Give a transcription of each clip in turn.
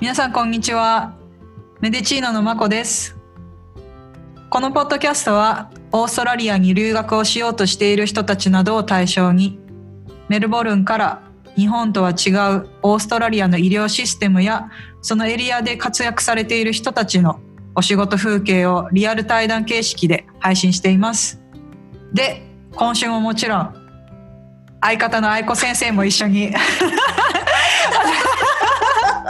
皆さんこんにちは。メデチーノのまこです。このポッドキャストはオーストラリアに留学をしようとしている人たちなどを対象にメルボルンから日本とは違うオーストラリアの医療システムやそのエリアで活躍されている人たちのお仕事風景をリアル対談形式で配信しています。で今週ももちろん相方の愛子先生も一緒に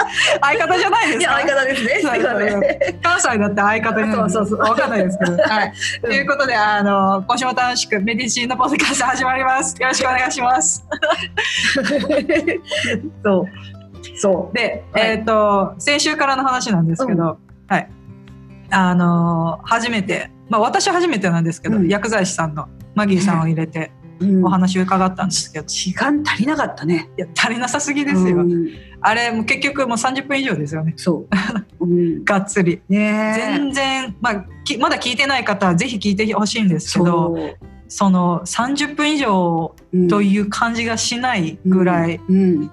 相方じゃないですか？相方ですね。関西だって相方にそうそうそうわかんないですけど。はい。ということであの今週も楽しくメディシンのポッドキャスト始まります。よろしくお願いします。そうそうで、はい、えっ、ー、と先週からの話なんですけど、うん、はい。あの初めてまあ私初めてなんですけど、うん、薬剤師さんのマギーさんを入れて。お話伺ったんですけど、時間足りなかったねいや足りなさすぎですよ、あれも結局もう30分以上ですよね。そう、がっつり、ね、全然、まあ、まだ聞いてない方はぜひ聞いてほしいんですけどその30分以上という感じがしないぐらい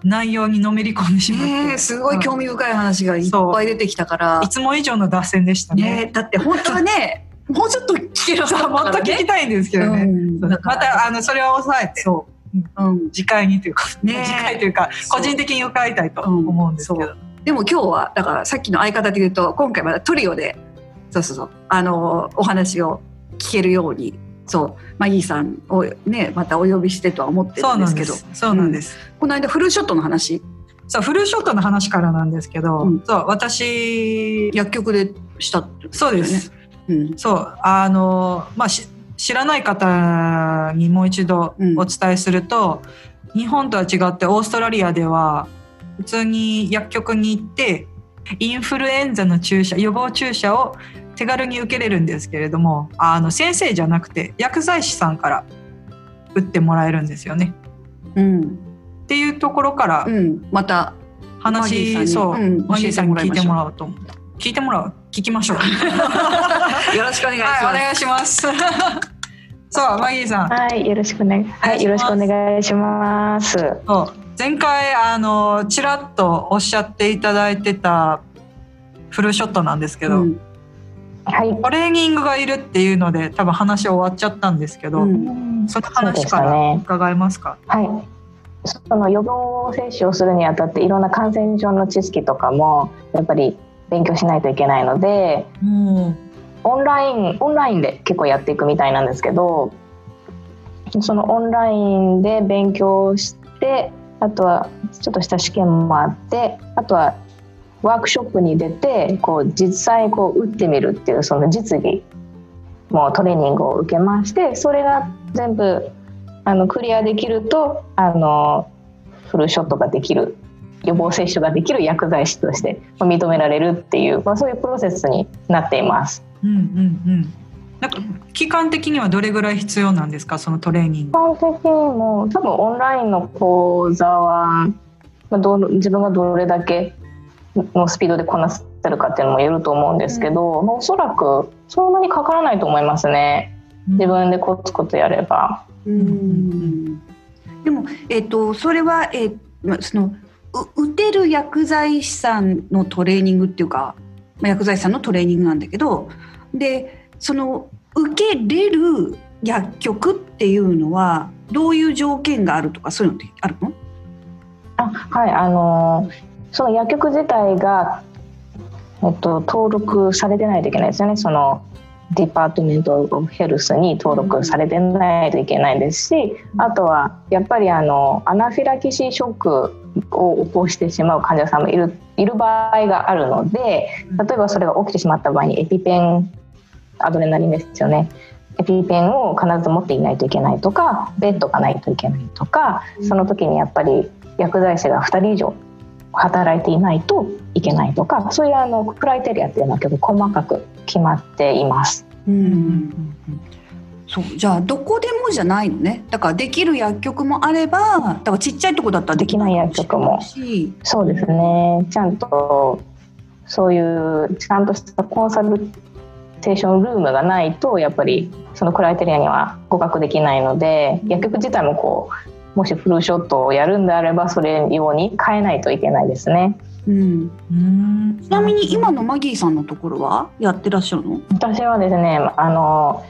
内容にのめり込んでしまって、うんうん、すごい興味深い話がいっぱい出てきたから。いつも以上の脱線でしたね、ね、だって本当はね もうちょっと聞けるかもっと聞きたいんですけどね、うん、またあのそれを抑えて。そう、うん、次回にというか、ね、次回というか個人的に伺いたいと思うんですけど、でも今日はだからさっきの相方で言うと今回まだトリオでそうそうそう。あのお話を聞けるようにそう。マギーさんをねまたお呼びしてとは思ってるんですけど。そうなんです、この間フルショットの話。そうフルショットの話からなんですけど、うん、そう私薬局でしたね、そうです。うん、そう。あのまあ知らない方にもう一度お伝えすると、うん、日本とは違ってオーストラリアでは普通に薬局に行ってインフルエンザの注射予防注射を手軽に受けれるんですけれどもあの先生じゃなくて薬剤師さんから打ってもらえるんですよね。うん、っていうところから、うん、また話そう、マギーさんに聞いてもらおうと思う。聞いてもらう？聞きましょう。よろしくお願いします、はい、お願いします。そうマギーさん。はいよろしくお願いはいよろしくお願いします。前回あのちらっとおっしゃっていただいてたフルショットなんですけど、うん、はい、トレーニングがいるっていうので多分話終わっちゃったんですけど、うん、その話から伺えますか、ね、はい。その予防接種をするにあたっていろんな感染症の知識とかもやっぱり勉強しないといけないので、うん、オンラインオンラインで結構やっていくみたいなんですけどそのオンラインで勉強してあとはちょっとした試験もあってあとはワークショップに出てこう実際こう打ってみるっていうその実技もうトレーニングを受けましてそれが全部あのクリアできるとあのフルショットができる予防接種ができる薬剤師として認められるっていう、まあ、そういうプロセスになっています。うんうんうん。なんか期間的にはどれぐらい必要なんですか？そのトレーニング。期間的にも多分オンラインの講座は、まあ、ど自分がどれだけのスピードでこなせるかっていうのもよると思うんですけど、うん。まあ、おそらくそんなにかからないと思いますね。自分でコツコツやれば。うん、でも、えーと、それは、えー、その打てる薬剤師さんのトレーニングっていうか、ま、薬剤師さんのトレーニングなんだけどでその受けれる薬局っていうのはどういう条件があるとかそういうのってあるの？あはいあのその薬局自体が、えっと、登録されてないといけないですよね。そのDepartment of Health に登録されてないといけないですし、あとはやっぱりあのアナフィラキシーショックを起こしてしまう患者さんもいるいる場合があるので例えばそれが起きてしまった場合にエピペンアドレナリンですよね。エピペンを必ず持っていないといけないとかベッドがないといけないとかその時にやっぱり薬剤師が2人以上働いていないといけないとかそういうあのクライテリアっていうのは結構細かく決まっています。うん、そうじゃあどこでもじゃないのね。だからできる薬局もあればだからちっちゃいとこだったらできない薬局も。そうですね。ちゃんとそういうちゃんとしたコンサルテーションルームがないとやっぱりそのクライテリアには合格できないので薬局自体もこうもしフルショットをやるんであればそれ用に変えないといけないですね。うん、うん。ちなみに今のマギーさんのところはやってらっしゃるの、私はですねあの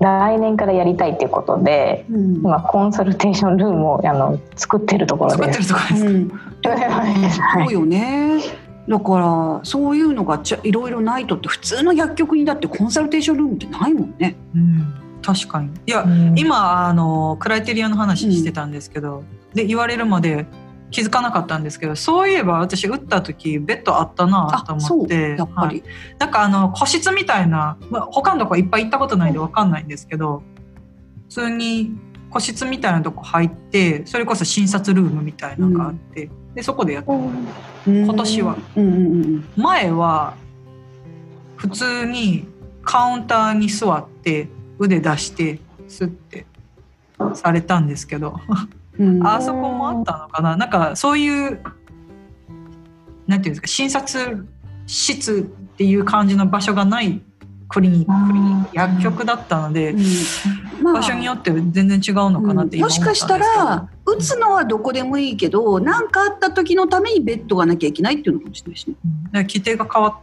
来年からやりたいっていうことでうん。今コンサルテーションルームをあの作ってるところ作ってです。るとこですか、うん、はい。そうよね。だからそういうのがちゃいろいろないとって普通の薬局にだってコンサルテーションルームってないもんね。うん、確かに。いや、うん。今あのクライテリアの話してたんですけど、で言われるまで気づかなかったんですけどそういえば私打った時ベッドあったなと思ってやっぱり。はいなんかあの個室みたいな、まあ、他のとこいっぱい行ったことないんでわかんないんですけど普通に個室みたいなとこ入ってそれこそ診察ルームみたいなのがあって、でそこでやってうん今年は。うんうんうん前は普通にカウンターに座って腕出してスッてされたんですけどうん。あそこもあったのかな？なんかそういうなんていうんですか診察室っていう感じの場所がないクリニッククリニック薬局だったのでうん。まあ。場所によって全然違うのかなって今もしかしたら打つのはどこでもいいけど何かあった時のためにベッドがなきゃいけないっていうのかもしれないしね。うん。規定が変わ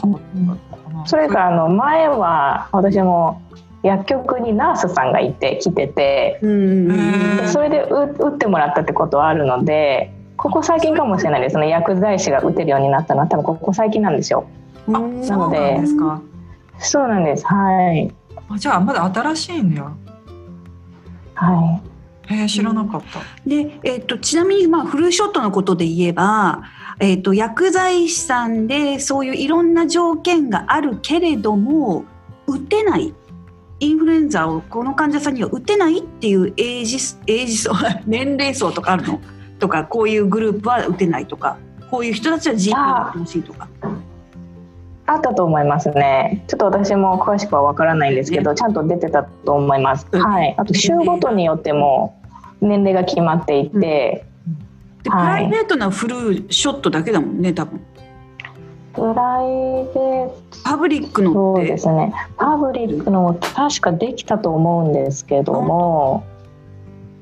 変わったのかな。それからあの前は私も薬局にナースさんがいて来ててそれで打打ってもらったってことはあるのでここ最近かもしれないですね。薬剤師が打てるようになったのは多分ここ最近なんですよ。あうんそうなんですか。そうなんです。はい。あじゃあまだ新しいんや。はへえ知らなかった、で、えっとちなみに、まあ、フルショットのことで言えば、えっと薬剤師さんでそういういろんな条件があるけれども打てないインフルエンザをこの患者さんには打てないっていうエイジスエイジ層 年齢層とかあるの？とかこういうグループは打てないとか。こういう人たちは GP が打ってほしいとか。いあったと思いますね。ちょっと私も詳しくは分からないんですけど、ちゃんと出てたと思います、うん。はい。あと週ごとによっても年齢が決まっていて、でプはい。ライベートなフルショットだけだもんね多分。プライベーパブリックのそうですね。パブリックのも確かできたと思うんですけども、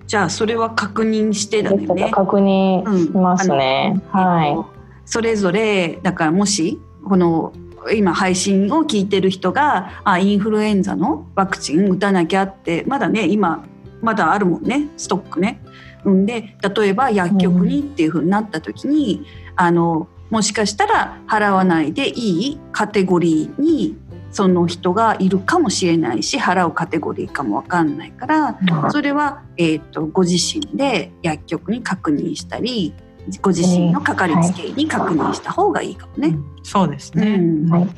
じゃあそれは確認してだね。か。確認しますね、はい、えっとそれぞれだからもしこの今配信を聞いてる人があインフルエンザのワクチン打たなきゃってまだね今まだあるもんね。ストックね。うんで例えば薬局にっていうふうになった時に、あのもしかしたら払わないでいいカテゴリーにその人がいるかもしれないし払うカテゴリーかもわかんないからそれは、えー、とご自身で薬局に確認したりご自身のかかりつけ医に確認した方がいいかもね。うん。そうですね、うん。はい。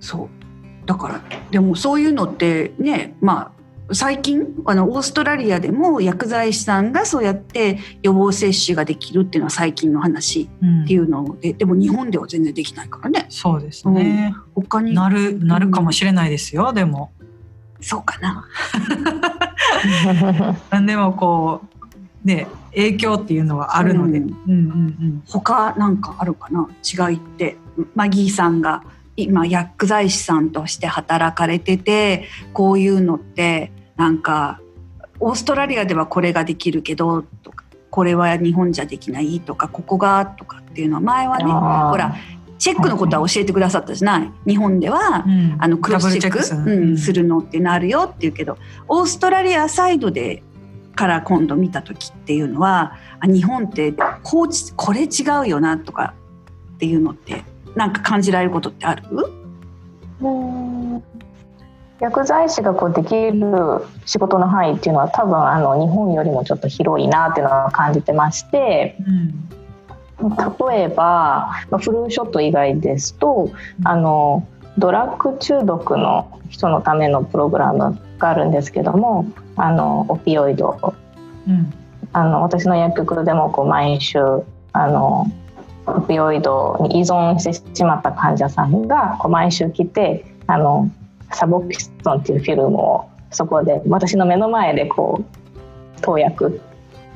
そう。だからでもそういうのってねまあ最近あのオーストラリアでも薬剤師さんがそうやって予防接種ができるっていうのは最近の話うん。っていうのででも日本では全然できないからね。そうですね、他に？なるなるかもしれないですよでも。そうかな。何でもこうね影響っていうのはあるので、ううんん、うんうん。他なんかあるかな？違いって。マギーさんが今薬剤師さんとして働かれててこういうのってなんかオーストラリアではこれができるけどとかこれは日本じゃできないとかここがとかっていうのは前はねほらチェックのことは教えてくださったじゃない？日本ではうん。あのクロスチェック？うん、するのってなるよって言うけどオーストラリアサイドでから今度見た時っていうのはあ日本ってこうちこれ違うよなとかっていうのってなんか感じられることってある？うん。薬剤師がこうできる仕事の範囲っていうのは多分あの日本よりもちょっと広いなっていうのは感じてましてうん例えばまあフルーショット以外ですとあのドラッグ中毒の人のためのプログラムがあるんですけどもあのオピオイドうん。あの私の薬局でもこう毎週あのオピオイドに依存してしまった患者さんがこう毎週来てあのサボピストンっていうフィルムをそこで私の目の前でこう投薬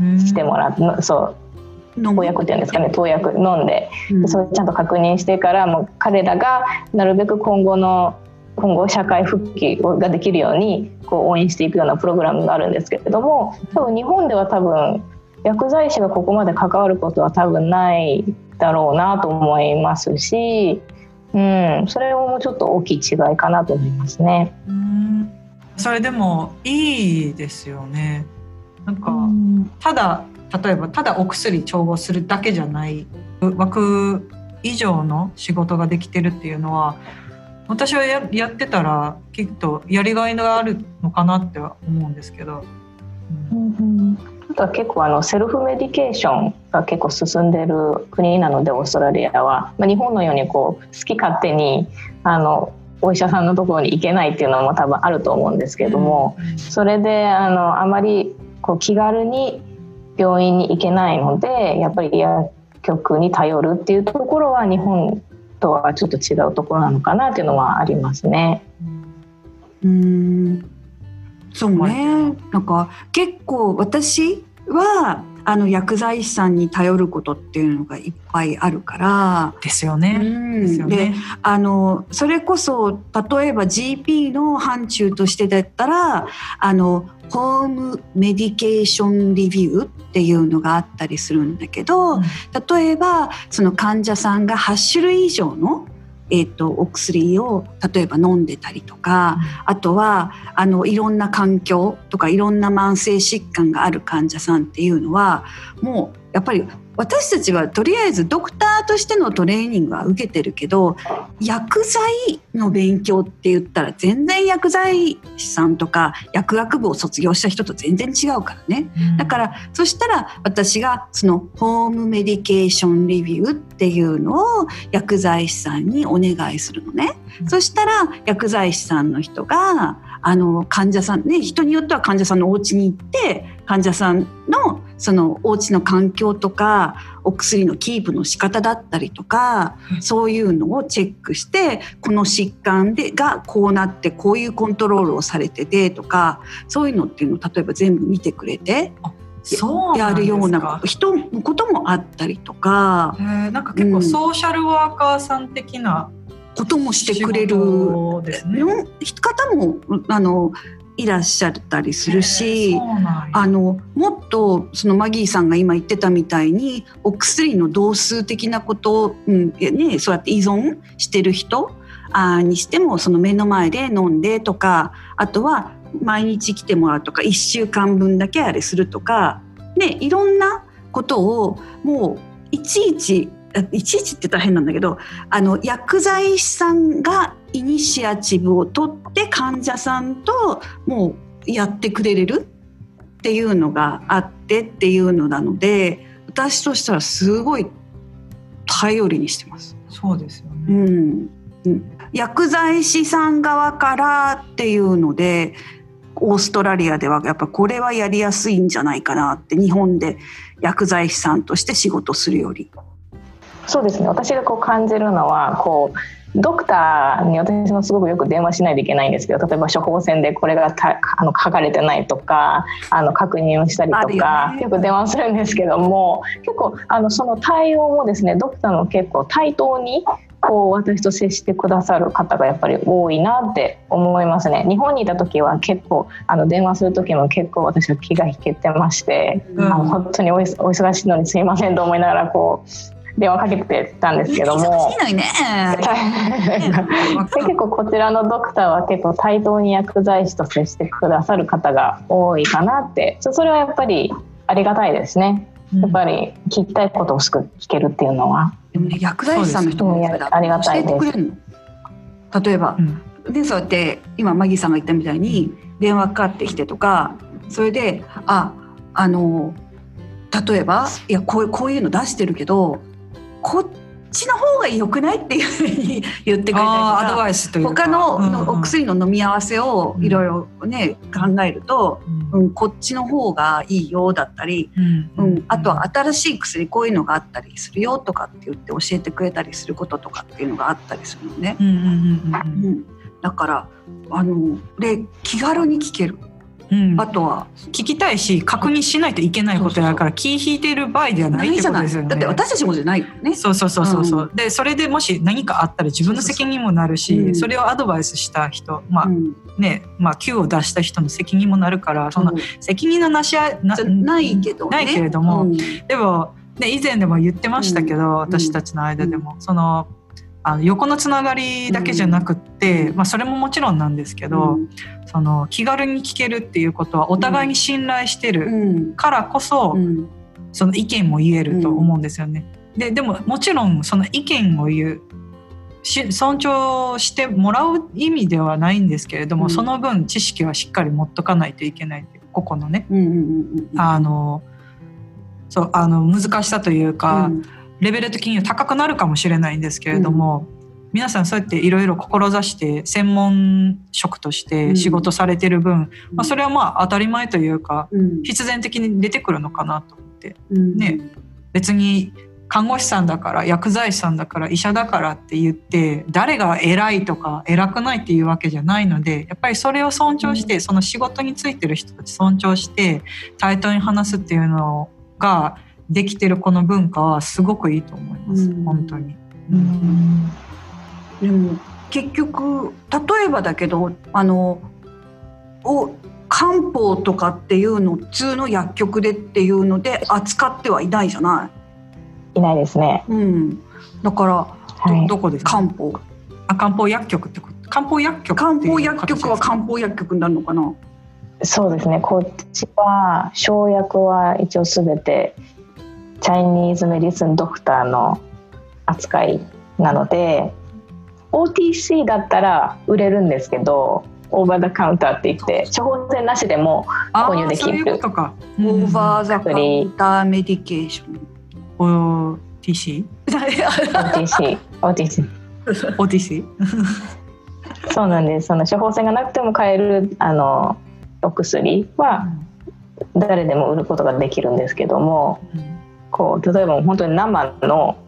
うんしてもらって、そう。飲投薬っていうんですかね投薬飲んでうん。それちゃんと確認してからもう彼らがなるべく今後の今後社会復帰をができるようにこう応援していくようなプログラムがあるんですけれども多分日本では多分薬剤師がここまで関わることは多分ないだろうなと思いますし、うん、それもちょっと大きい違いかなと思いますね。うんそれでもいいですよね。なんか、うん、ただ例えばただお薬調合するだけじゃない枠以上の仕事ができてるっていうのは私はややってたらきっとやりがいがあるのかなっては思うんですけど。うん、うんあとは結構あのセルフメディケーションが結構進んでる国なのでオーストラリアは、まあ、日本のようにこう好き勝手にあのお医者さんのところに行けないっていうのも多分あると思うんですけれども、それであのあまりこう気軽に病院に行けないのでやっぱり薬局に頼るっていうところは日本とはちょっと違うところなのかなっていうのはありますね。うん。そうね。なんか結構私はあの薬剤師さんに頼ることっていうのがいっぱいあるから。ですよね。うん、であのそれこそ例えば GP の範疇としてだったらあのホームメディケーションリビューっていうのがあったりするんだけど、うん、例えばその患者さんが8種類以上のえーと、お薬を例えば飲んでたりとか、あとはあのいろんな環境とかいろんな慢性疾患がある患者さんっていうのはもうやっぱり私たちはとりあえずドクターとしてのトレーニングは受けてるけど薬剤の勉強って言ったら全然薬剤師さんとか薬学部を卒業した人と全然違うからね、うん、だからそしたら私がそのホームメディケーションレビューっていうのを薬剤師さんにお願いするのね、うん、そしたら薬剤師さんの人があの患者さんね人によっては患者さんのお家に行って患者さんのそのお家の環境とかお薬のキープの仕方だったりとか、そういうのをチェックしてこの疾患でがこうなってこういうコントロールをされててとかそういうのっていうのを例えば全部見てくれて。そうやるような人のこともあったりとか。なんか結構ソーシャルワーカーさん的なこともしてくれる、ね、方もあのいらっしゃったりするしあのもっとそのマギーさんが今言ってたみたいにお薬の同数的なことを、うんね、そうやって依存してる人あにしてもその目の前で飲んでとかあとは毎日来てもらうとか1週間分だけあれするとか、ね、いろんなことをもういちいちいちいちって大変なんだけどあの薬剤師さんがイニシアチブを取って患者さんともうやってくれるっていうのがあってっていうのなので私としたらすごい頼りにしてます。そうですよね、うんうん、薬剤師さん側からっていうのでオーストラリアではやっぱこれはやりやすいんじゃないかなって日本で薬剤師さんとして仕事するより。そうですね。私がこう感じるのはこうドクターに私もすごくよく電話しないといけないんですけど例えば処方箋でこれがたあの書かれてないとかあの確認をしたりとかよ,、く電話するんですけども結構あのその対応もですねドクターも結構対等にこう私と接してくださる方がやっぱり多いなって思いますね日本にいた時は結構あの電話する時も結構私は気が引けてまして、うん、あの本当にお忙しいのにすいませんと思いながらこう電話かけてたんですけども。結構こちらのドクターは結構対等に薬剤師と接してくださる方が多いかなって。それはやっぱりありがたいですね。やっぱり聞きたいことをすぐ聞けるっていうのは。でもね、薬剤師さんの人もありがたいです。例えば、うん、でそうやって今マギーさんが言ったみたいに電話かかってきてとかそれでああの例えばいやこうこういうの出してるけどこっちの方が良くないっていうふうに言ってくれたりとかアドバイスという他のお薬の飲み合わせをいろいろね、うん、考えると、うん、うん、こっちの方がいいよだったり、うん、うん、あとは新しい薬こういうのがあったりするよとかって言って教えてくれたりすることとかっていうのがあったりするのね。だからあので気軽に聞ける。うん、あとは聞きたいし確認しないといけないことやから気引いてる場合ではないってことですよね。だって私たちもじゃないよね。そうそうそうそうそう、うん、でそれでもし何かあったら自分の責任もなるし、それをアドバイスした人まあ、うん、ねまあ Q を出した人の責任もなるからその責任のなし合いなないけど、ね、ないけれども、でもで以前でも言ってましたけど、私たちの間でも、そのあの横のつながりだけじゃなくって、まあ、それももちろんなんですけど、その気軽に聞けるっていうことはお互いに信頼してうるん。からこそ、うん。その意見も言えると思うんですよね。ででももちろんその意見を言うし尊重してもらう意味ではないんですけれども、うん。その分知識はしっかり持っとかないといけないっていう個々のねの難しさというか、うんレベル的には高くなるかもしれないんですけれども、皆さんそうやっていろいろ志して専門職として仕事されてる分、まあ、それはまあ当たり前というかうん。必然的に出てくるのかなと思って。うん。ね。別に看護師さんだから薬剤師さんだから医者だからって言って誰が偉いとか偉くないっていうわけじゃないのでやっぱりそれを尊重して、その仕事についてる人たち尊重して対等に話すっていうのができてるこの文化はすごくいいと思います、うん本当に。うんでも結局例えばだけどあのお漢方とかっていうの普通の薬局でっていうので扱ってはいないじゃないないですね。い。うん、だからはい。どこですか？漢方あ漢方薬局ってこと？漢方薬局漢方薬局は漢方薬局になるのかな？そうですね。こっちは生薬は一応すべてチャイニーズメディスンドクターの扱いなので、OTC だったら売れるんですけど、オーバーダカウンターって言って処方箋なしでも購入できる。オーバーザカウ薬ンターメディケーション。ー OTC? OTC OTC OTC? そうなんです。その処方箋がなくても買えるあのお薬は誰でも売ることができるんですけども。こう例えば本当に生の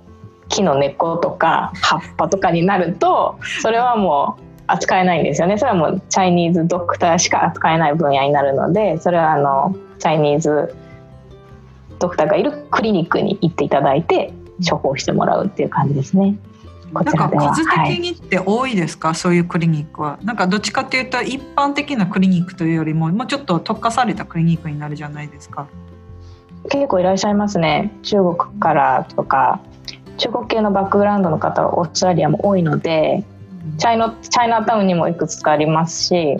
木の根っことか葉っぱとかになるとそれはもう扱えないんですよねそれはもうチャイニーズドクターしか扱えない分野になるのでそれはあのチャイニーズドクターがいるクリニックに行っていただいて処方してもらうっていう感じですね。こなんかちらでは。数はい、的にって多いですか、そういうクリニックは。なんかどっちかっていうと一般的なクリニックというよりももうちょっと特化されたクリニックになるじゃないですか。結構いらっしゃいますね。中国からとか中国系のバックグラウンドの方はオーストラリアも多いのでチャイナチャイナタウンにもいくつかありますし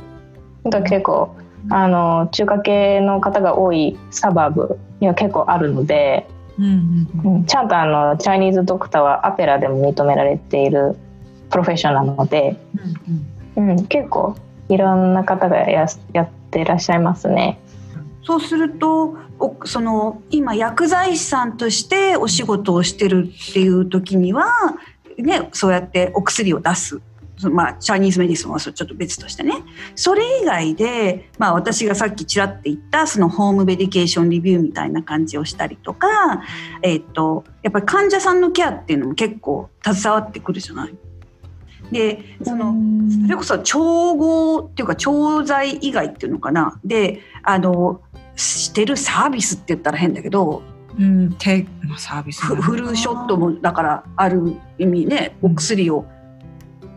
なんか結構あの中華系の方が多いサバーブには結構あるので、うんうんうん。うんちゃんとあのチャイニーズドクターはアペラでも認められているプロフェッショナルなので、うん、結構いろんな方がややってらっしゃいますね。そうするとおその今薬剤師さんとしてお仕事をしてるっていう時には、ね、そうやってお薬を出す。まあ、 Chinese medicine はちょっと別としてねそれ以外で、まあ、私がさっきちらって言ったその home medication review みたいな感じをしたりとか、えっとやっぱり患者さんのケアっていうのも結構携わってくるじゃない。でそのそれこそ調合っていうか調剤以外っていうのかなであのしてるサービスって言ったら変だけどうん、てまあサービスフ flu shot もだからある意味ねお薬を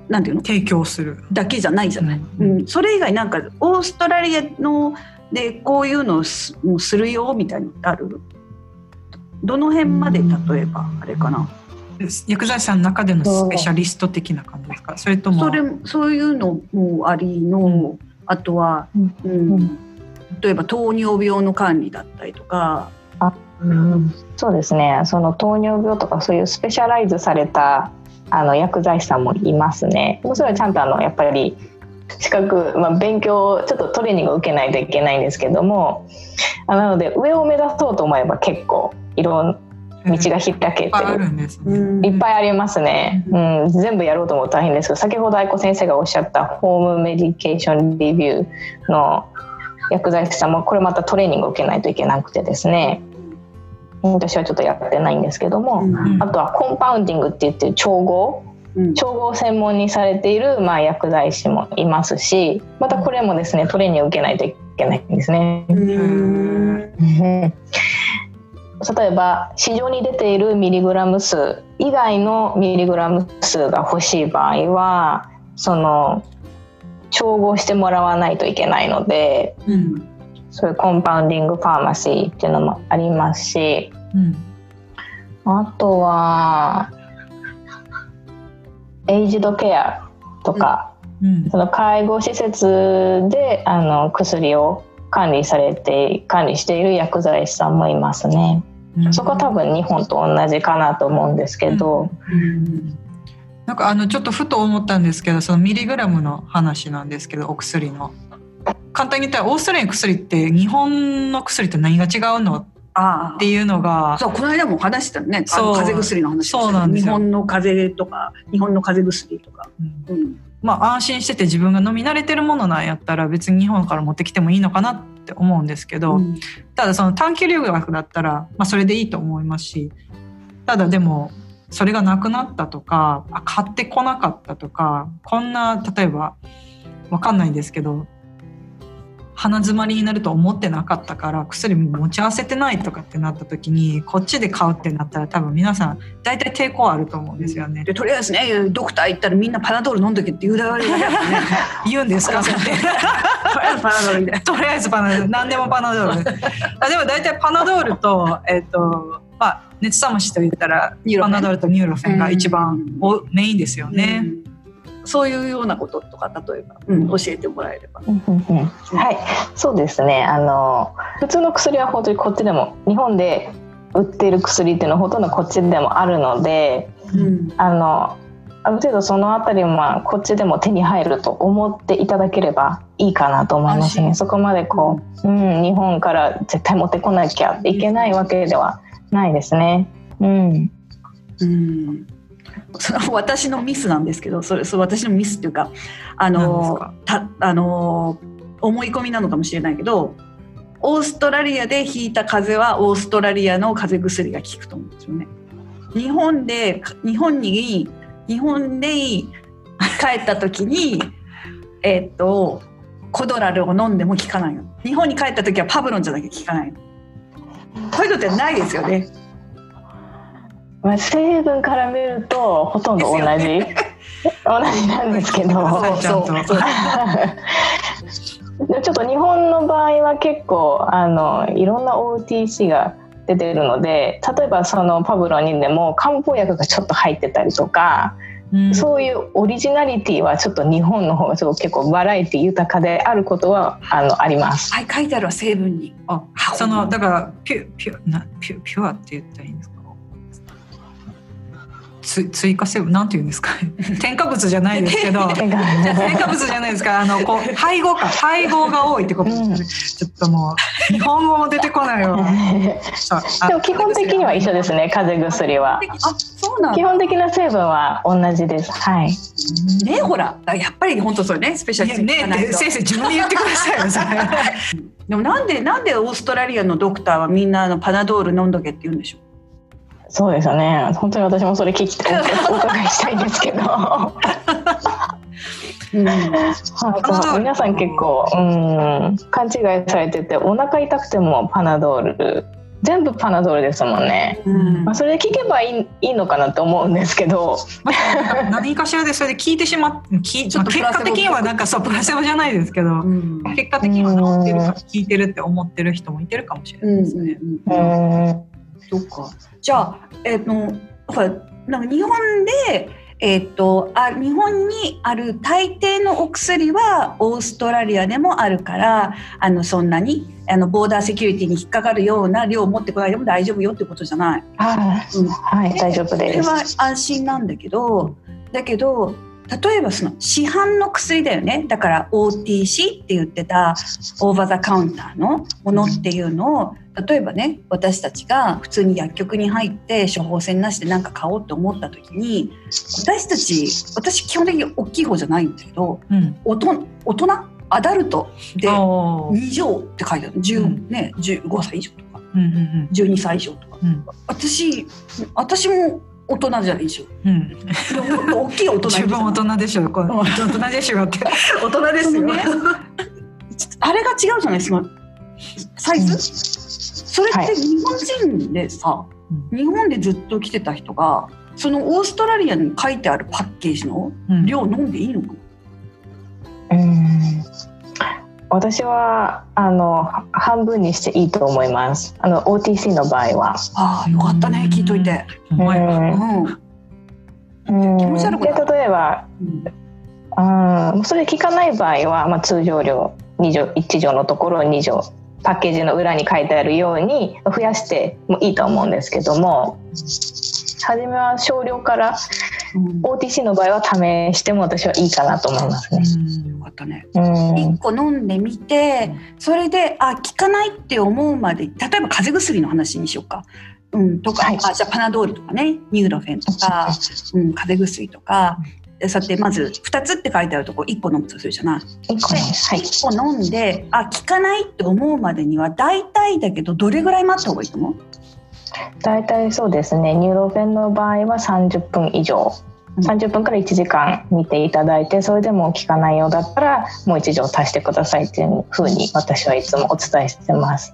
なんていうの？提供する。だけじゃないじゃない、ううん。んそれ以外なんかオーストラリアのでこういうのをすもうするよみたいなのってある？どの辺まで例えばあれかな？薬剤師さんの中でのスペシャリスト的な感じですか？それともそれそういうのもありの、あとは、うん。うん。うん例えば糖尿病の管理だったりとか、うん。そうですね。その糖尿病とかそういうスペシャライズされたあの薬剤師さんもいますね。でもそれはちゃんとあのやっぱり資格、まあ、勉強ちょっとトレーニングを受けないといけないんですけどもあなので上を目指そうと思えば結構いろんな道が開けていっぱいある。るん。ね。いっぱいありますね、うん、全部やろうと思うと大変ですけど先ほど愛子先生がおっしゃったホームメディケーションレビューの薬剤師さんもこれまたトレーニングを受けないといけなくてですね。私はちょっとやってないんですけども、うん。あとはコンパウンディングって言って調合。うん。調合を専門にされているまあ薬剤師もいますしまたこれもですねトレーニングを受けないといけないんですね。うん。例えば市場に出ているミリグラム数以外のミリグラム数が欲しい場合はその調合してもらわないといけないのでうん。そういうコンパウンディングファーマシーっていうのもありますしうんあとはエイジドケアとか、うん。その介護施設であの薬を管理されて管理している薬剤師さんもいますね。うん。そこは多分日本と同じかなと思うんですけど、うんなんかあのちょっとふと思ったんですけどそのミリグラムの話なんですけどお薬の。簡単に言ったらオーストラリアの薬って日本の薬と何が違うの？っあ。ていうのが。そうこの間も話したね。あそう。の風邪薬の話そうなんですよ。日本の風邪とか日本の風邪薬とか、うんうん。まあ安心してて自分が飲み慣れてるものなんやったら別に日本から持ってきてもいいのかなって思うんですけど、うん。ただその短期留学だったら、まあ、それでいいと思いますしただでもそれがなくなったとかあ買ってこなかったとかこんな例えばわかんないんですけど鼻詰まりになると思ってなかったから薬持ち合わせてないとかってなった時にこっちで買うってなったら多分皆さん大体抵抗あると思うんですよね。でとりあえずねドクター行ったらみんなパナドール飲んどけって言うだけだからね 言うんですか？とりあえずパナドールみたいな。とりあえずパナドール。何でもパナドール。あでも大体パナドールと,、えっとまあ、熱冷ましと言ったらパナドールとニューロフェンが一番おメインですよね。うん。そういうようなこととか例えば、うん、教えてもらえれば。うんうんうん。はい。そうですね。あの普通の薬は本当にこっちでも日本で売っている薬っていうのはほとんどこっちでもあるのでうん。あのある程度そのあたりもまあこっちでも手に入ると思っていただければいいかなと思いますね。そこまでこう、うん、日本から絶対持ってこなきゃいけないわけではないですね。うんうんその私のミスなんですけどそれそれ私のミスっていうかあのか？たあの思い込みなのかもしれないけどオーストラリアで引いた風邪はオーストラリアの風邪薬が効くと思うんですよね。日本で日本に日本で帰った時にえっとコドラルを飲んでも効かないの。日本に帰った時はパブロンじゃなきゃ効かないの。こういうのってないですよね。まあ、成分から見るとほとんど同じ、同じなんですけど。ちょっと日本の場合は結構あのいろんな OTC が出てるので例えばそのパブロニンでも漢方薬がちょっと入ってたりとか、うんそういうオリジナリティはちょっと日本の方がちょっと結構バラエティ豊かであることはあのあります。はい、書いてあるわ成分に。あそのだからピュピュなピュピュアって言ったらいいんですか？つ追加成分なんて言うんですか？添加物じゃないですけど 添加物。じゃないですか？あのこう配合か配合が多いってこと。ですよね、うん。ちょっともう日本語も出てこないよ でも基本的には一緒ですね風邪薬は。あ、そうなんだ。基本的な成分は同じです。はい。ね、ほら、やっぱり本当そうね、スペシャリストね先生自分で言ってくださいよそれ。でもなんでなんでオーストラリアのドクターはみんなあのパナドール飲んどけって言うんでしょう？そうですよね。本当に私もそれ聞きたい、お伺いしたいんですけど。うん、はい、皆さん結構、うん、勘違いされてて、お腹痛くてもパナドール。全部パナドールですもんね。うんまあ、それで聞けばいい、いいのかなと思うんですけど。何かしらでそれで聞いてしまって結果的にはなんかそうプラセボじゃないですけど、うん結果的には治ってる聞いてるって思ってる人もいてるかもしれうんないですね。ううんん。そっか。じゃあ、えっ、と、ほら、なんか日本で、えっ、と、あ、日本にある大抵のお薬はオーストラリアでもあるから、あの、そんなに、あの、ボーダーセキュリティに引っかかるような量を持ってこないでも大丈夫よってことじゃない。はい、うんはい、大丈夫それです。は安心なんだけど、だけど、例えばその市販の薬だよね。だから OTC って言ってたオーバーザカウンターのものっていうのを、例えばね、私たちが普通に薬局に入って処方箋なしで何か買おうと思った時に、私たち、私基本的に大きい方じゃないんだけど、うん。大人、アダルトでおー2錠って書いてある。10うんね、15歳以上とか、うんうん12歳以上とか。うん私、私も大人じゃないでしょ。うん。大きい大人十分大人でしょ。これ大人でしょって。大人ですよ、ね。あれが違うじゃないですか。サイズ、それって日本人でさ、日本でずっと来てた人がそのオーストラリアに書いてあるパッケージのうん。量飲んでいいのかうん私はあの半分にしていいと思います。あの OTC の場合は。ああよかったね。聞いといて。うん。うん。うん。気持ち悪くで例えば、うん、それ聞かない場合は、まあ、通常量2錠1錠のところを2錠パッケージの裏に書いてあるように増やしてもいいと思うんですけども。初めは少量からうん OTC の場合は試しても私はいいかなと思いますね。よかったね。うん。一個飲んでみて、それであ効かないって思うまで例えば風邪薬の話にしようか。うん、とか、はい。あじゃあ Panadol とかね Nurofen とか、うん、風邪薬とか。でそうやってまず2つって書いてあるとこ1個飲むとするじゃない。一個ねはい。1個飲んであ効かないって思うまでには大体だけどどれぐらい待った方がいいと思う？大体そうですね。 Nurofen の場合は30分以上。うん。30分から1時間見ていただいてそれでも効かないようだったらもう1錠足してくださいっていうふうに私はいつもお伝えしてます。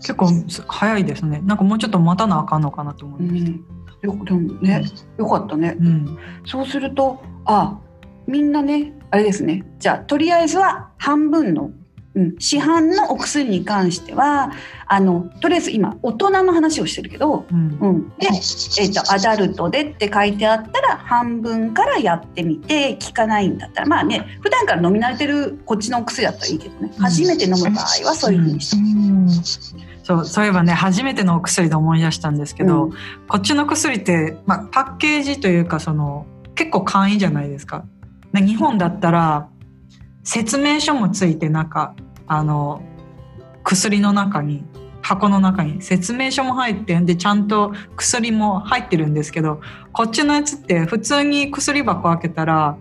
結構早いですね。なんかもうちょっと待たなあかんのかなと思ういます、ん、よでもね、よかったね。うん。そうするとあみんなねあれですね。じゃあとりあえずは半分の、うん、市販のお薬に関してはあのとりあえず今大人の話をしてるけど、うん。うん、で、えー、とアダルトでって書いてあったら半分からやってみて効かないんだったらまあね普段から飲み慣れてるこっちのお薬だったらいいけどね。うん。初めて飲む場合はそういうふうにして、そうそういえばね初めてのお薬で思い出したんですけど、うん。こっちの薬って、まあ、パッケージというかその結構簡易じゃないですか。ね日本だったら説明書もついてなんかあの薬の中に箱の中に説明書も入ってんでちゃんと薬も入ってるんですけどこっちのやつって普通に薬箱開けたら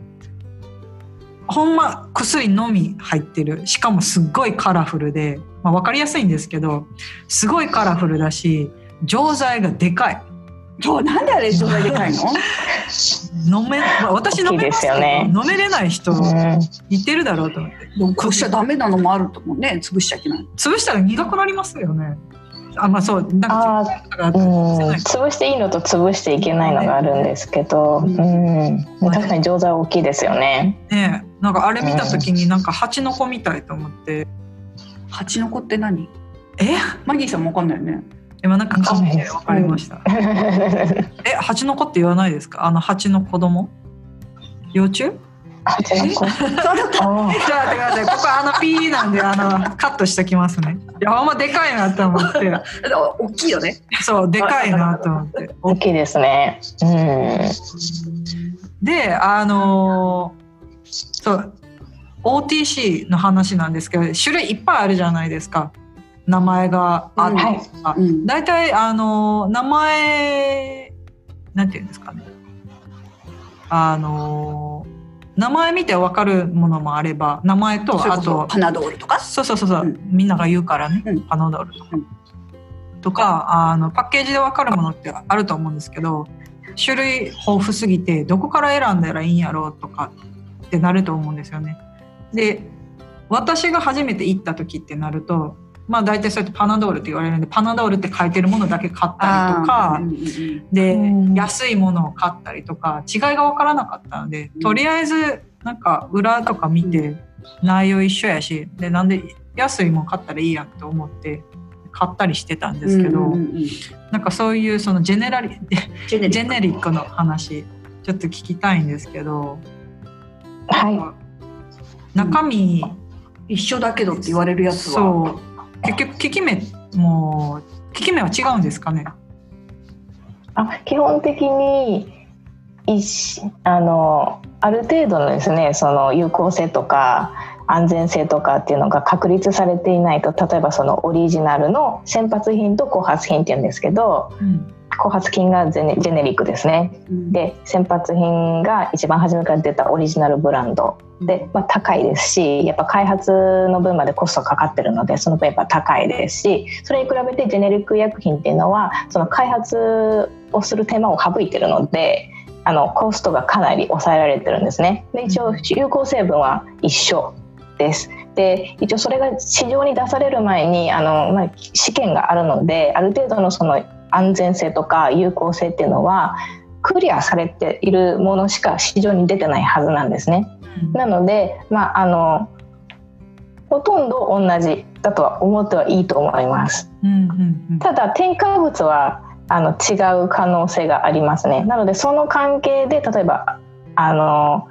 ほんま薬のみ入ってる。しかもすっごいカラフルで、まあ、分かりやすいんですけどすごいカラフルだし錠剤がでかい。そうなんであれ錠剤でかいの？飲め、まあ私飲めますけど大きいですよね。飲めれない人うん。いてるだろうと思って。でもこうしちゃダメなのもあると思うね潰しちゃいけない。潰したら苦くなりますよね。あまあそうなんか潰していいのと潰していけないのがあるんですけど、ううん。確かに錠剤大きいですよね。ねなんかあれ見た時になんか蜂の子みたいと思って。蜂の子って何？え？マギーさんもわかんないよね今なんか顔見て分かりました、え蜂の子って言わないですか？あの蜂の子供？幼虫？蜂の子。そうだったあじゃあ待ってここあのピーなんであのカットしときますね。いやほんまでかいなと思って。大きいよね。そうでかいなと思って。大きいですね。うん。であのーそう OTC の話なんですけど種類いっぱいあるじゃないですか名前があって、はい。うん。大体あのー名前なんていうんですかね。あのー名前見てわかるものもあれば名前とあと。パナドールとか？そうそうそうそう、うん。みんなが言うからね、うん。パナドールとか、うん。とかあのパッケージでわかるものってあると思うんですけど種類豊富すぎてどこから選んだらいいんやろうとかってなると思うんですよね。で私が初めて行った時ってなるとまあ大体そうやってパナドールって言われるんでパナドールって書いてるものだけ買ったりとかうんうんうんでうん。安いものを買ったりとか違いが分からなかったのでとりあえずなんか裏とか見て内容一緒やしでなんで安いもん買ったらいいやんと思って買ったりしてたんですけど、うんうんうんなんかそういうそのジェネラリジェネリックジェネリックの話ちょっと聞きたいんですけどは中身、一緒だけどって言われるやつはそう結局効き目も効き目は違うんですかね？あ基本的に一あのある程度のですねその有効性とか安全性とかっていうのが確立されていないと例えばそのオリジナルの先発品と後発品っていうんですけどうん。後発品がジェネジェネリックですね。うん。で先発品が一番初めから出たオリジナルブランドで、まあ、高いですしやっぱ開発の分までコストかかってるのでその分やっぱ高いですしそれに比べてジェネリック医薬品っていうのはその開発をする手間を省いてるのであのコストがかなり抑えられてるんですね。で一応有効成分は一緒です。で一応それが市場に出される前にあの、まあ、試験があるのである程度のその安全性とか有効性っていうのはクリアされているものしか市場に出てないはずなんですね。なので、まあ、あのほとんど同じだとは思ってはいいと思います。うんうんうんただ添加物はあの違う可能性がありますね。なのでその関係で例えばあの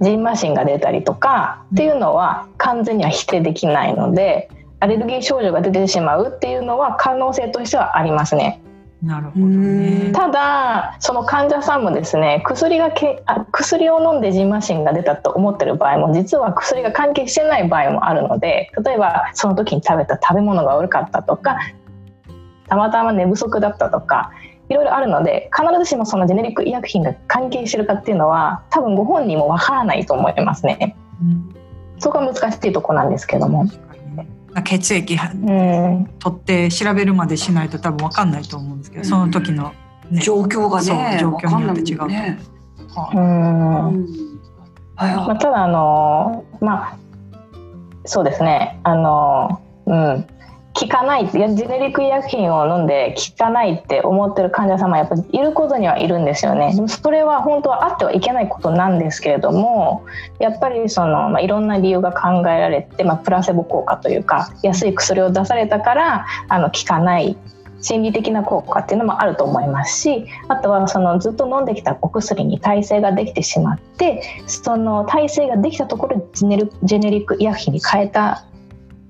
ジンマシンが出たりとかっていうのは完全には否定できないのでアレルギー症状が出てしまうっていうのは可能性としてはありますね。なるほどね。ただその患者さんもですね薬がけあ薬を飲んでジンマシンが出たと思ってる場合も実は薬が関係してない場合もあるので例えばその時に食べた食べ物が悪かったとかたまたま寝不足だったとかいろいろあるので必ずしもそのジェネリック医薬品が関係してるかっていうのは多分ご本人もわからないと思いますね。うんそこが難しいとこなんですけども。血液うん、取って調べるまでしないと多分わかんないと思うんですけど、うん。その時の、ね、状況がねそう状況によって違うわかん。ないもんねうんまあ、ただあのまあそうですね。あのうん効かないジェネリック医薬品を飲んで効かないって思ってる患者様やっぱりいることにはいるんですよね。でもそれは本当はあってはいけないことなんですけれどもやっぱりその、まあ、いろんな理由が考えられて、まあ、プラセボ効果というか安い薬を出されたからあの効かない心理的な効果っていうのもあると思いますしあとはそのずっと飲んできたお薬に耐性ができてしまってその耐性ができたところでジェネリック医薬品に変えた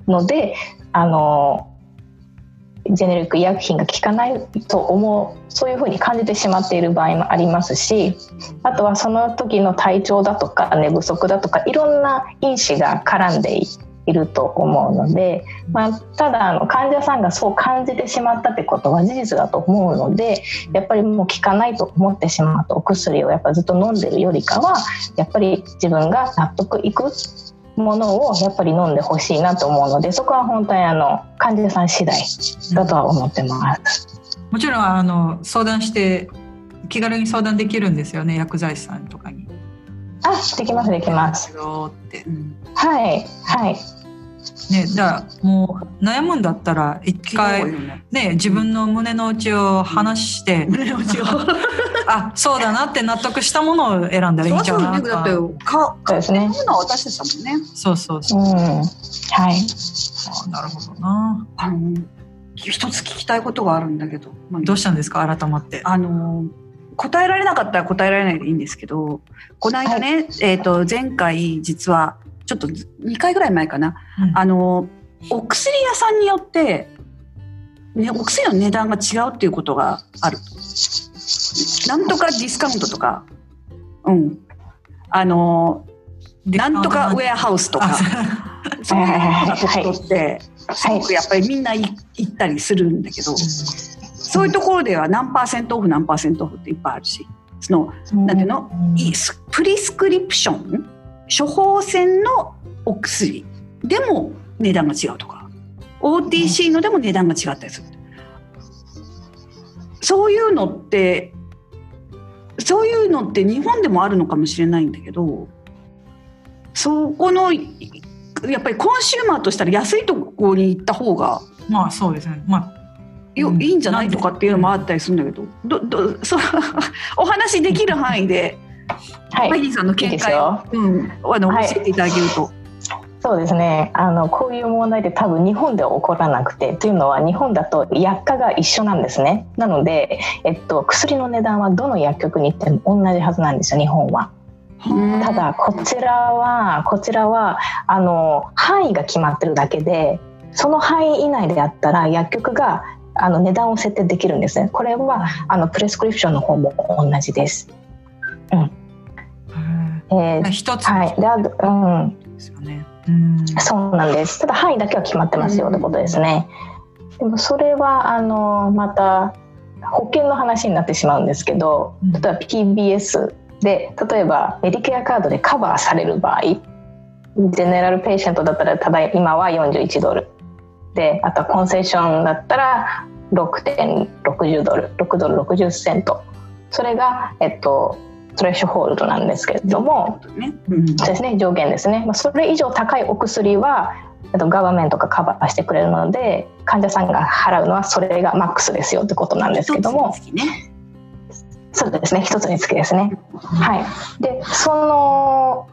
のであのジェネリック医薬品が効かないと思うそういうふうに感じてしまっている場合もありますしあとはその時の体調だとか寝不足だとかいろんな因子が絡んでいると思うので、まあ、ただあの患者さんがそう感じてしまったってことは事実だと思うのでやっぱりもう効かないと思ってしまうとお薬をやっぱずっと飲んでるよりかはやっぱり自分が納得いくものをやっぱり飲んでほしいなと思うのでそこは本当にあの患者さん次第だとは思ってます。もちろんあの相談して気軽に相談できるんですよね薬剤師さんとかに。あできますできます。よってうんはいはいね、だからもう悩むんだったら一回ね。ね自分の胸の内を話して、胸の内を。あそうだなって納得したものを選んだらいいんじゃないかそうそうねだってかそうですね。のは私たちだもんね。そうそうそう。うん。はい。あなるほどな。あの一つ聞きたいことがあるんだけど、まあどうしたんですか？改まって。あの答えられなかったら答えられないでいいんですけどこの間ね、えー、と前回実はちょっと2回ぐらい前かな。うん。あのお薬屋さんによって、ね、お薬の値段が違うっていうことがある。と。なんとかディスカウントとか、うん、あのなんとかウェアハウスとか。あ。そういうところってすごくやっぱりみんない行ったりするんだけどそういうところでは何パーセントオフ何パーセントオフっていっぱいあるしそのなんていうの？いいスプリスクリプション？処方箋のお薬でも値段が違うとか OTC のでも値段が違ったりする。そういうのってそういうのって日本でもあるのかもしれないんだけどそこのやっぱりコンシューマーとしたら安いところに行った方がまあそうですね。まあよ、うん。いいんじゃないとかっていうのもあったりするんだけどどどそうお話できる範囲ではいマギーさんのいい見解をですよ。うん、あのはい教えていただけると。そうですねあのこういう問題って多分日本では起こらなくてというのは日本だと薬価が一緒なんですねなので、えっと、薬の値段はどの薬局に行っても同じはずなんですよ日本は。ただこちらはこちらはあの範囲が決まってるだけでその範囲以内であったら薬局があの値段を設定できるんですねこれはあのプレスクリプションの方も同じです。うんえー一つはい、であとうん、ですよね。うんそうなんです。ただ範囲だけは決まってますよってことですね。でもそれはあのまた保険の話になってしまうんですけど、うん例えば PBS で例えば Medicare card でカバーされる場合、 general patient だったらただ今は41ドルで、あとは concession だったら6.60ドル、6ドル60セント。それがえっと threshold なんですけれども。ね。うん。そうですね上限ですね、まあ、それ以上高いお薬はえっと government がカバーしてくれるので患者さんが払うのはそれがマックスですよってことなんですけども。そうですね一つにつきですね。はい、でその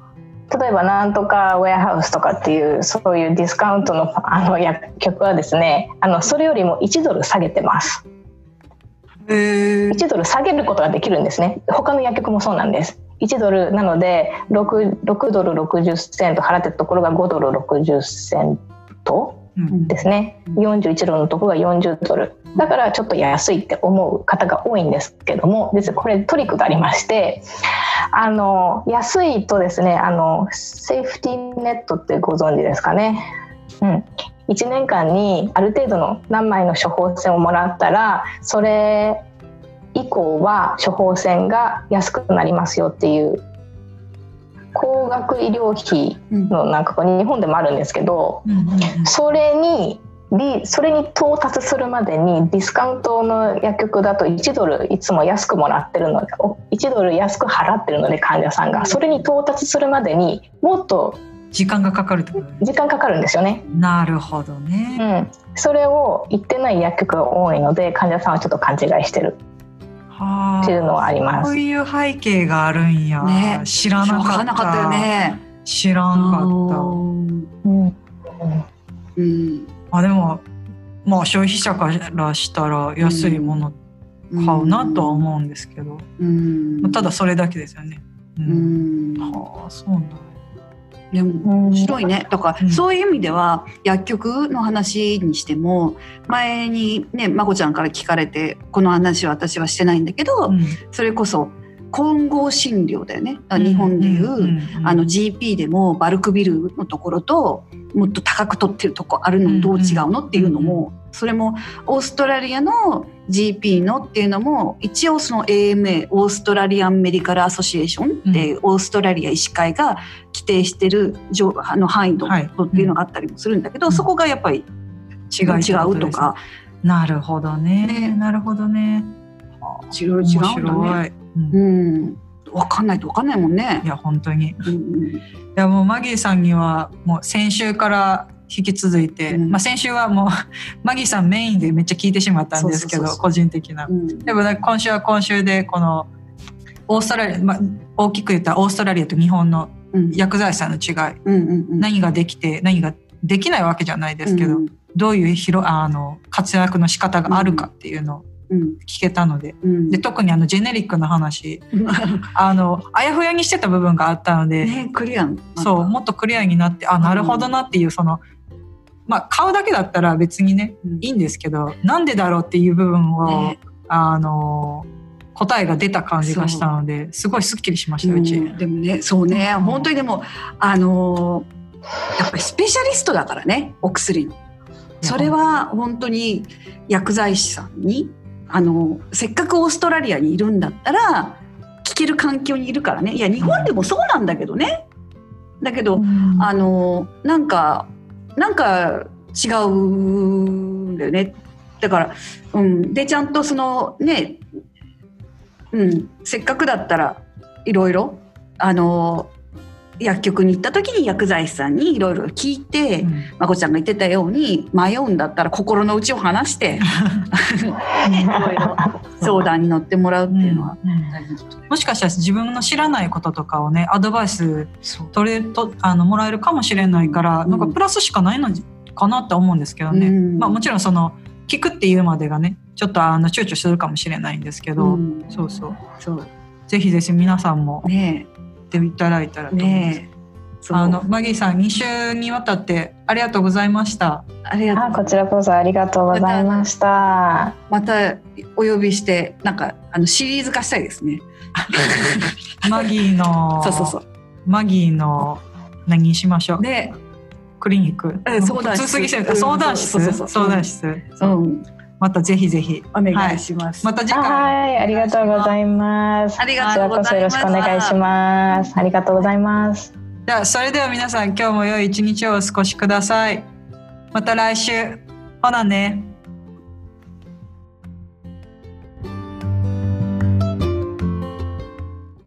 例えばなんとかウェアハウスとかっていうそういうディスカウントのあの薬局はですねあのそれよりも1ドル下げてます。えー1ドル下げることができるんですね。他の薬局もそうなんです。1ドルなので 6, 6ドル60セント払ってたところが5ドル60セントうん。ですね41ドルのところが40ドル。だからちょっと安いって思う方が多いんですけども実はこれトリックがありましてあの安いとですねあのセーフティーネットってご存知ですかね、うん、1年間にある程度の何枚の処方箋をもらったらそれ以降は処方箋が安くなりますよっていう高額医療費のなんかこう日本でもあるんですけどそれにリそれに到達するまでにディスカウントの薬局だと1ドルいつも安くもらってるのでお1ドル安く払ってるので患者さんが。それに到達するまでにもっと時間がかかるってことね時間かかるんですよね。なるほどうね。ん、それを言ってない薬局が多いので患者さんはちょっと勘違いしてるはあっていうのはありますそういう背景があるんや。ね知らなかった。分かんなかったよね。知らんかった。うんうんうんあでもまあ消費者からしたら安いもの買うなとは思うんですけど、うんまあただそれだけですよね。う。うんんはあそうなんだ。でも面白いねだから、うん。そういう意味では薬局の話にしても前にねまこちゃんから聞かれてこの話は私はしてないんだけど、うん。それこそ混合診療だよね。あ日本でいう、あの GP でもバルクビルのところともっと高く取ってるとこあるのどう違うのっていうのもそれもオーストラリアの GP のっていうのも一応その AMA オーストラリアンメディカルアソシエーションってオーストラリア医師会が規定してる上あの範囲度はいっていうのがあったりもするんだけど、うんそこがやっぱり違い違うとかなるほどねねなるほどね。違う違うんだね。面白い。うんうん、分かんないと分かんないもんねい。や本当に。いうんやもうマギーさんにはもう先週から引き続いて、うん。まあ先週はもう マギーさんメインでめっちゃ聞いてしまったんですけど個人的な。う。ん。でも今週は今週でこのオーストラリア、まあ、大きく言ったらオーストラリアと日本のうん。薬剤師さんの違い、うんうんうん。何ができて何ができないわけじゃないですけど、うん。どういう広あの活躍の仕方があるかっていうのをうん。聞けたので。うん。で特にあのジェネリックの話。あのあやふやにしてた部分があったので、ねクリアンそうもっとクリアになってあなるほどなっていうその、まあ買うだけだったら別にねうん。いいんですけどなんでだろうっていう部分を、ね。あの答えが出た感じがしたのですごいすっきりしましたうち。うんでもねそうねうん本当にでもあのーやっぱりスペシャリストだからねお薬の。それは本当に薬剤師さんにあのせっかくオーストラリアにいるんだったら聞ける環境にいるからね。いや日本でもそうなんだけどね。だけど、あのなんかなんか違うんだよね。だから、うん、でちゃんとそのね、うん、せっかくだったらいろいろあの薬局に行った時に薬剤師さんにいろいろ聞いて、うん。まこちゃんが言ってたように迷うんだったら心の内を話して 相談に乗ってもらうっていうのは。うん大事だと思もしかしたら自分の知らないこととかをねアドバイス取れとあのもらえるかもしれないから、うん。なんかプラスしかないのかなって思うんですけどね、うん。まあ、もちろんその聞くっていうまでがねちょっとあの躊躇するかもしれないんですけど、うん。そうそう。そう。ぜひぜひ皆さんも。ね行っていただいたらえと思います。ねえそうあのマギーさん2週にわたってありがとうございました。ありがとうあこちらこそありがとうございました。またお呼びしてなんかあのシリーズ化したいですね。マギーのそうそうそう。マギーの何にしましょう？で、クリニック？うん相談室相談室？そうそうそう相談室？うん、またぜひぜひ。お願いします。また次回。はい、ありがとうございます。ありがことちらこそよろしくお願いします。ありがとうございます。じゃあそれでは皆さん今日も良い一日をお過ごしください。また来週。ほなね。